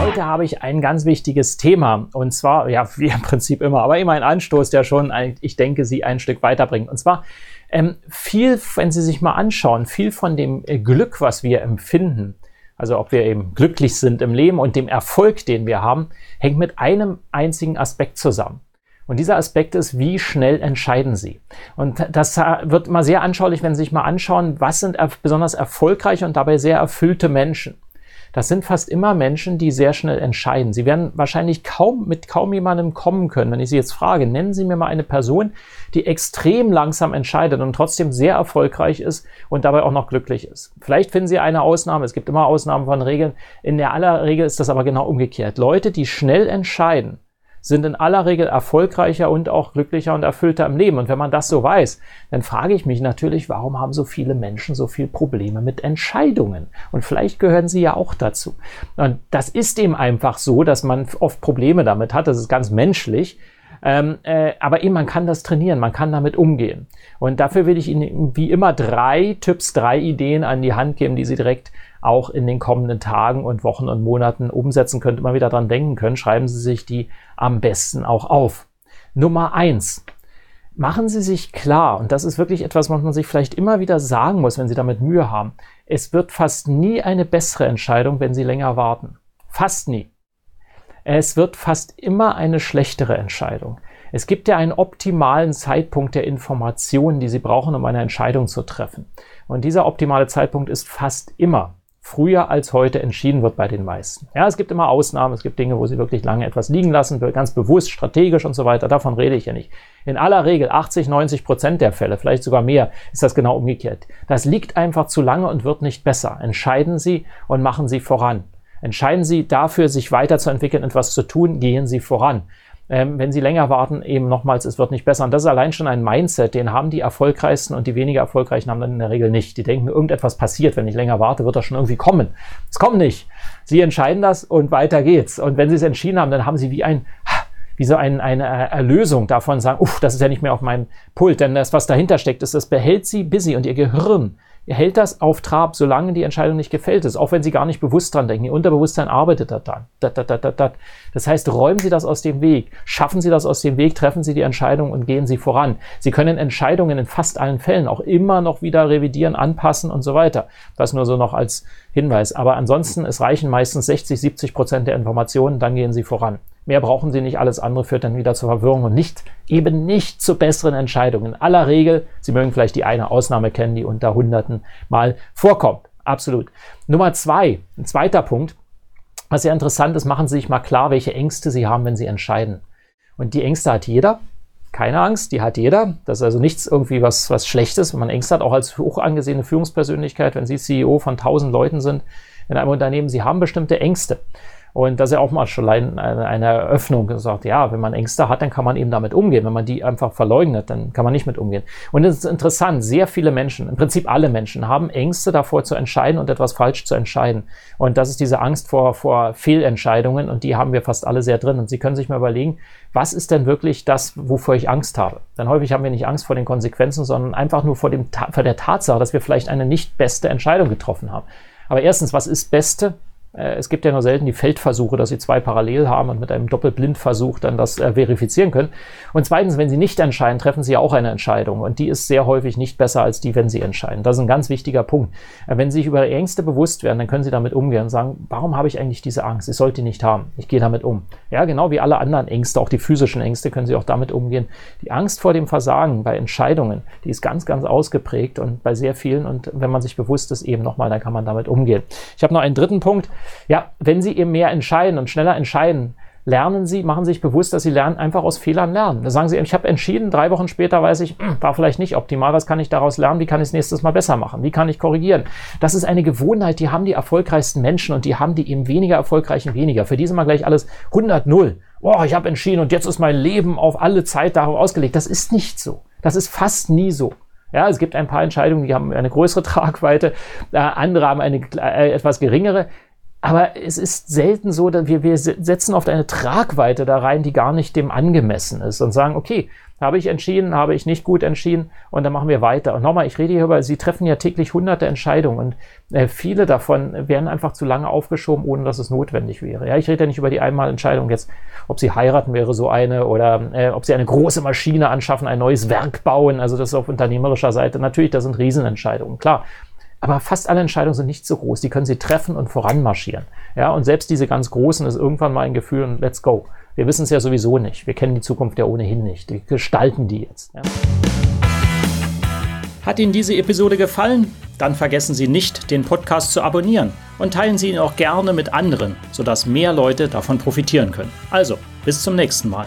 Heute habe ich ein ganz wichtiges Thema und zwar, ja, wie im Prinzip immer, aber immer ein Anstoß, der schon, ich denke, Sie ein Stück weiterbringt. Und zwar ähm, viel, wenn Sie sich mal anschauen, viel von dem äh, Glück, was wir empfinden, also ob wir eben glücklich sind im Leben und dem Erfolg, den wir haben, hängt mit einem einzigen Aspekt zusammen. Und dieser Aspekt ist, wie schnell entscheiden Sie? Und das wird mal sehr anschaulich, wenn Sie sich mal anschauen, was sind besonders erfolgreiche und dabei sehr erfüllte Menschen das sind fast immer Menschen, die sehr schnell entscheiden. Sie werden wahrscheinlich kaum mit kaum jemandem kommen können. Wenn ich Sie jetzt frage, nennen Sie mir mal eine Person, die extrem langsam entscheidet und trotzdem sehr erfolgreich ist und dabei auch noch glücklich ist. Vielleicht finden Sie eine Ausnahme. Es gibt immer Ausnahmen von Regeln. In der aller Regel ist das aber genau umgekehrt. Leute, die schnell entscheiden, sind in aller Regel erfolgreicher und auch glücklicher und erfüllter im Leben. Und wenn man das so weiß, dann frage ich mich natürlich, warum haben so viele Menschen so viele Probleme mit Entscheidungen? Und vielleicht gehören sie ja auch dazu. Und das ist eben einfach so, dass man oft Probleme damit hat. Das ist ganz menschlich. Ähm, äh, aber eben, man kann das trainieren, man kann damit umgehen. Und dafür will ich Ihnen wie immer drei Tipps, drei Ideen an die Hand geben, die Sie direkt auch in den kommenden Tagen und Wochen und Monaten umsetzen könnt, immer wieder dran denken können, schreiben Sie sich die am besten auch auf. Nummer eins. Machen Sie sich klar, und das ist wirklich etwas, was man sich vielleicht immer wieder sagen muss, wenn Sie damit Mühe haben. Es wird fast nie eine bessere Entscheidung, wenn Sie länger warten. Fast nie. Es wird fast immer eine schlechtere Entscheidung. Es gibt ja einen optimalen Zeitpunkt der Informationen, die Sie brauchen, um eine Entscheidung zu treffen. Und dieser optimale Zeitpunkt ist fast immer früher als heute entschieden wird bei den meisten. Ja, es gibt immer Ausnahmen, es gibt Dinge, wo sie wirklich lange etwas liegen lassen, ganz bewusst, strategisch und so weiter. Davon rede ich ja nicht. In aller Regel 80, 90 Prozent der Fälle, vielleicht sogar mehr, ist das genau umgekehrt. Das liegt einfach zu lange und wird nicht besser. Entscheiden Sie und machen Sie voran. Entscheiden Sie dafür, sich weiterzuentwickeln, etwas zu tun, gehen Sie voran ähm, wenn sie länger warten, eben nochmals, es wird nicht besser. Und das ist allein schon ein Mindset, den haben die erfolgreichsten und die weniger erfolgreichen haben dann in der Regel nicht. Die denken, irgendetwas passiert, wenn ich länger warte, wird das schon irgendwie kommen. Es kommt nicht. Sie entscheiden das und weiter geht's. Und wenn sie es entschieden haben, dann haben sie wie ein wie so ein, eine Erlösung davon sagen, uff, das ist ja nicht mehr auf meinem Pult, denn das, was dahinter steckt, ist, das behält sie busy und ihr Gehirn hält das auf Trab, solange die Entscheidung nicht gefällt ist, auch wenn Sie gar nicht bewusst dran denken. Ihr Unterbewusstsein arbeitet da dann. Das heißt, räumen Sie das aus dem Weg, schaffen Sie das aus dem Weg, treffen Sie die Entscheidung und gehen Sie voran. Sie können Entscheidungen in fast allen Fällen auch immer noch wieder revidieren, anpassen und so weiter. Das nur so noch als Hinweis. Aber ansonsten, es reichen meistens 60, 70 Prozent der Informationen, dann gehen Sie voran. Mehr brauchen Sie nicht, alles andere führt dann wieder zur Verwirrung und nicht, eben nicht zu besseren Entscheidungen. In aller Regel, Sie mögen vielleicht die eine Ausnahme kennen, die unter Hunderten Mal vorkommt. Absolut. Nummer zwei, ein zweiter Punkt, was sehr interessant ist, machen Sie sich mal klar, welche Ängste Sie haben, wenn Sie entscheiden. Und die Ängste hat jeder. Keine Angst, die hat jeder. Das ist also nichts irgendwie was, was Schlechtes, wenn man Ängste hat, auch als hoch angesehene Führungspersönlichkeit, wenn Sie CEO von tausend Leuten sind in einem Unternehmen, Sie haben bestimmte Ängste. Und das ist ja auch mal schon eine, eine Eröffnung gesagt, ja, wenn man Ängste hat, dann kann man eben damit umgehen. Wenn man die einfach verleugnet, dann kann man nicht mit umgehen. Und es ist interessant, sehr viele Menschen, im Prinzip alle Menschen, haben Ängste davor zu entscheiden und etwas falsch zu entscheiden. Und das ist diese Angst vor, vor Fehlentscheidungen und die haben wir fast alle sehr drin. Und Sie können sich mal überlegen, was ist denn wirklich das, wovor ich Angst habe? Denn häufig haben wir nicht Angst vor den Konsequenzen, sondern einfach nur vor, dem, vor der Tatsache, dass wir vielleicht eine nicht beste Entscheidung getroffen haben. Aber erstens, was ist beste? Äh, es gibt ja nur selten die Feldversuche, dass Sie zwei parallel haben und mit einem Doppelblindversuch dann das äh, verifizieren können. Und zweitens, wenn Sie nicht entscheiden, treffen Sie ja auch eine Entscheidung. Und die ist sehr häufig nicht besser als die, wenn Sie entscheiden. Das ist ein ganz wichtiger Punkt. Äh, wenn Sie sich über Ängste bewusst werden, dann können Sie damit umgehen und sagen, warum habe ich eigentlich diese Angst? Ich sollte die nicht haben. Ich gehe damit um. Ja, genau wie alle anderen Ängste, auch die physischen Ängste, können Sie auch damit umgehen. Die Angst vor dem Versagen bei Entscheidungen, die ist ganz, ganz ausgeprägt und bei sehr vielen. Und wenn man sich bewusst ist, eben nochmal, dann kann man damit umgehen. Ich habe noch einen dritten Punkt. Ja, wenn Sie eben mehr entscheiden und schneller entscheiden, lernen Sie, machen Sie sich bewusst, dass Sie lernen, einfach aus Fehlern lernen. Da sagen Sie, ich habe entschieden, drei Wochen später weiß ich, hm, war vielleicht nicht optimal, was kann ich daraus lernen, wie kann ich es nächstes Mal besser machen, wie kann ich korrigieren. Das ist eine Gewohnheit, die haben die erfolgreichsten Menschen und die haben die eben weniger erfolgreichen weniger. Für die ist immer gleich alles 100 0 boah, ich habe entschieden und jetzt ist mein Leben auf alle Zeit darauf ausgelegt. Das ist nicht so. Das ist fast nie so. Ja, es gibt ein paar Entscheidungen, die haben eine größere Tragweite, äh, andere haben eine äh, etwas geringere. Aber es ist selten so, dass wir, wir setzen oft eine Tragweite da rein, die gar nicht dem angemessen ist und sagen, okay, habe ich entschieden, habe ich nicht gut entschieden und dann machen wir weiter. Und nochmal, ich rede hier über, Sie treffen ja täglich hunderte Entscheidungen und äh, viele davon werden einfach zu lange aufgeschoben, ohne dass es notwendig wäre. Ja, ich rede ja nicht über die Einmalentscheidung jetzt, ob Sie heiraten wäre so eine oder äh, ob Sie eine große Maschine anschaffen, ein neues Werk bauen. Also das ist auf unternehmerischer Seite. Natürlich, das sind Riesenentscheidungen, klar. Aber fast alle Entscheidungen sind nicht so groß. Die können Sie treffen und voranmarschieren. Ja, und selbst diese ganz großen ist irgendwann mal ein Gefühl und let's go. Wir wissen es ja sowieso nicht. Wir kennen die Zukunft ja ohnehin nicht. Wir gestalten die jetzt. Ja. Hat Ihnen diese Episode gefallen? Dann vergessen Sie nicht, den Podcast zu abonnieren und teilen Sie ihn auch gerne mit anderen, sodass mehr Leute davon profitieren können. Also, bis zum nächsten Mal.